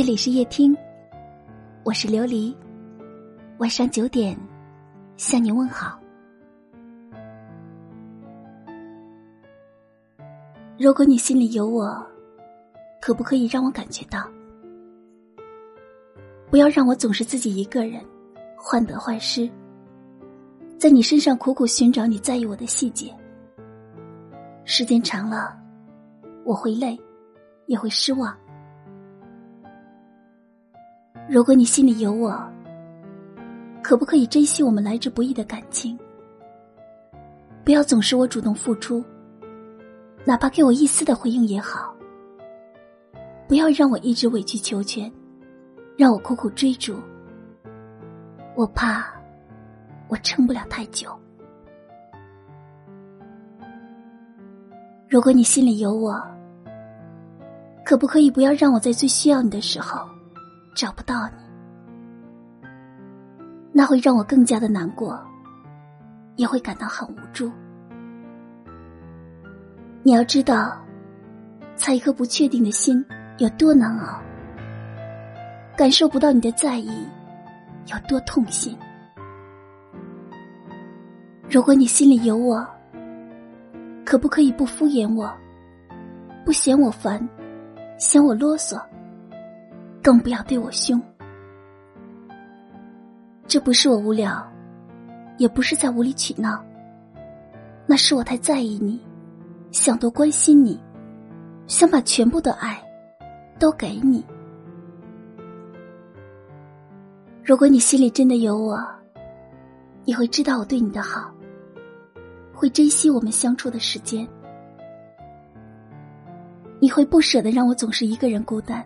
这里是夜听，我是琉璃。晚上九点，向你问好。如果你心里有我，可不可以让我感觉到？不要让我总是自己一个人，患得患失，在你身上苦苦寻找你在意我的细节。时间长了，我会累，也会失望。如果你心里有我，可不可以珍惜我们来之不易的感情？不要总是我主动付出，哪怕给我一丝的回应也好。不要让我一直委曲求全，让我苦苦追逐。我怕我撑不了太久。如果你心里有我，可不可以不要让我在最需要你的时候？找不到你，那会让我更加的难过，也会感到很无助。你要知道，猜一颗不确定的心有多难熬，感受不到你的在意有多痛心。如果你心里有我，可不可以不敷衍我，不嫌我烦，嫌我啰嗦？更不要对我凶，这不是我无聊，也不是在无理取闹，那是我太在意你，想多关心你，想把全部的爱都给你。如果你心里真的有我，你会知道我对你的好，会珍惜我们相处的时间，你会不舍得让我总是一个人孤单。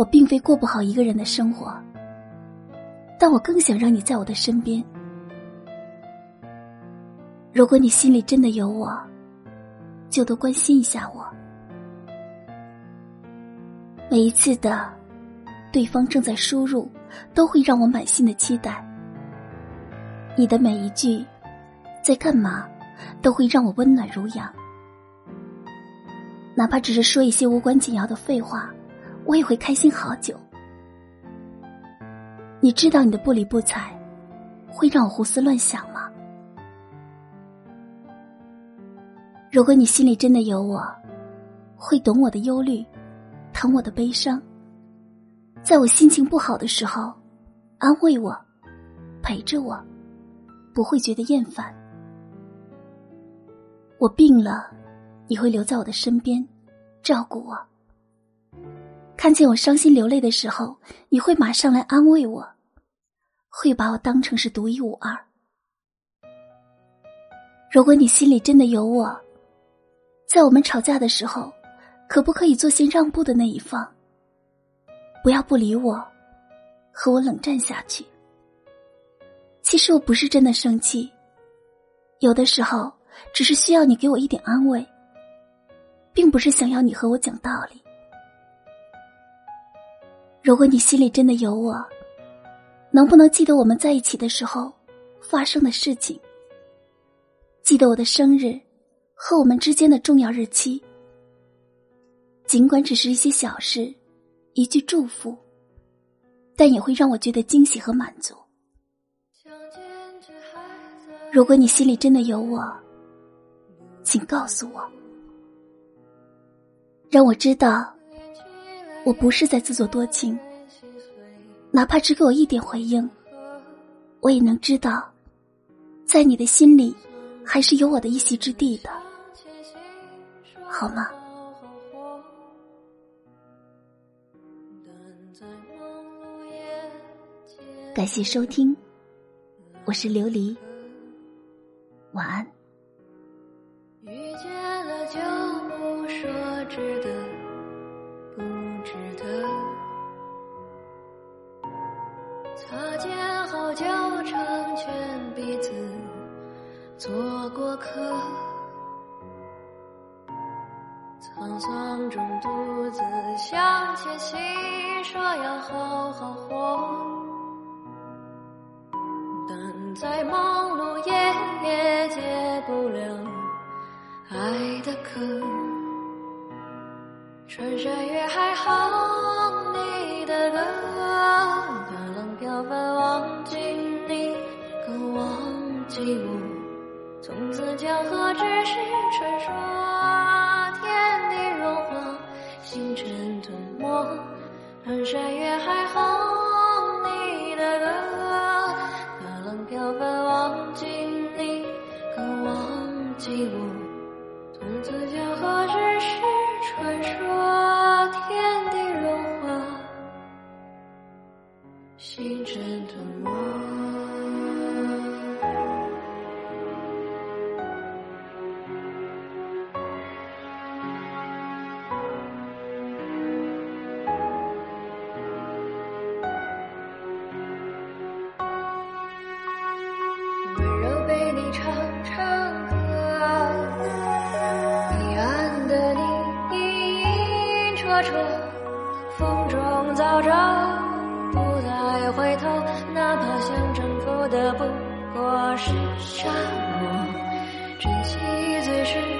我并非过不好一个人的生活，但我更想让你在我的身边。如果你心里真的有我，就多关心一下我。每一次的对方正在输入，都会让我满心的期待。你的每一句在干嘛，都会让我温暖如阳。哪怕只是说一些无关紧要的废话。我也会开心好久。你知道你的不理不睬，会让我胡思乱想吗？如果你心里真的有我，会懂我的忧虑，疼我的悲伤，在我心情不好的时候，安慰我，陪着我，不会觉得厌烦。我病了，你会留在我的身边，照顾我。看见我伤心流泪的时候，你会马上来安慰我，会把我当成是独一无二。如果你心里真的有我，在我们吵架的时候，可不可以做些让步的那一方？不要不理我，和我冷战下去。其实我不是真的生气，有的时候只是需要你给我一点安慰，并不是想要你和我讲道理。如果你心里真的有我，能不能记得我们在一起的时候发生的事情？记得我的生日和我们之间的重要日期，尽管只是一些小事，一句祝福，但也会让我觉得惊喜和满足。如果你心里真的有我，请告诉我，让我知道。我不是在自作多情，哪怕只给我一点回应，我也能知道，在你的心里还是有我的一席之地的，好吗？感谢收听，我是琉璃，晚安。遇见了就不说值得。值得擦肩后就成全彼此，做过客。沧桑中独自向前行，说要好好活。但再忙碌也也解不了爱的渴。穿山越海哼你的歌大浪飘泊忘记你更忘记我从此江河只是传说星辰的梦，温柔被你唱唱歌。彼岸的你影影绰绰，风中早照。我是沙漠，珍惜最是。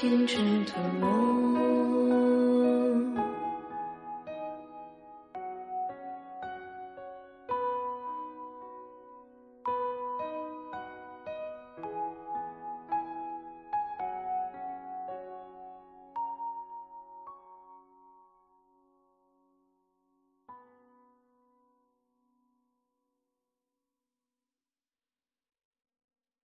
清晨的梦。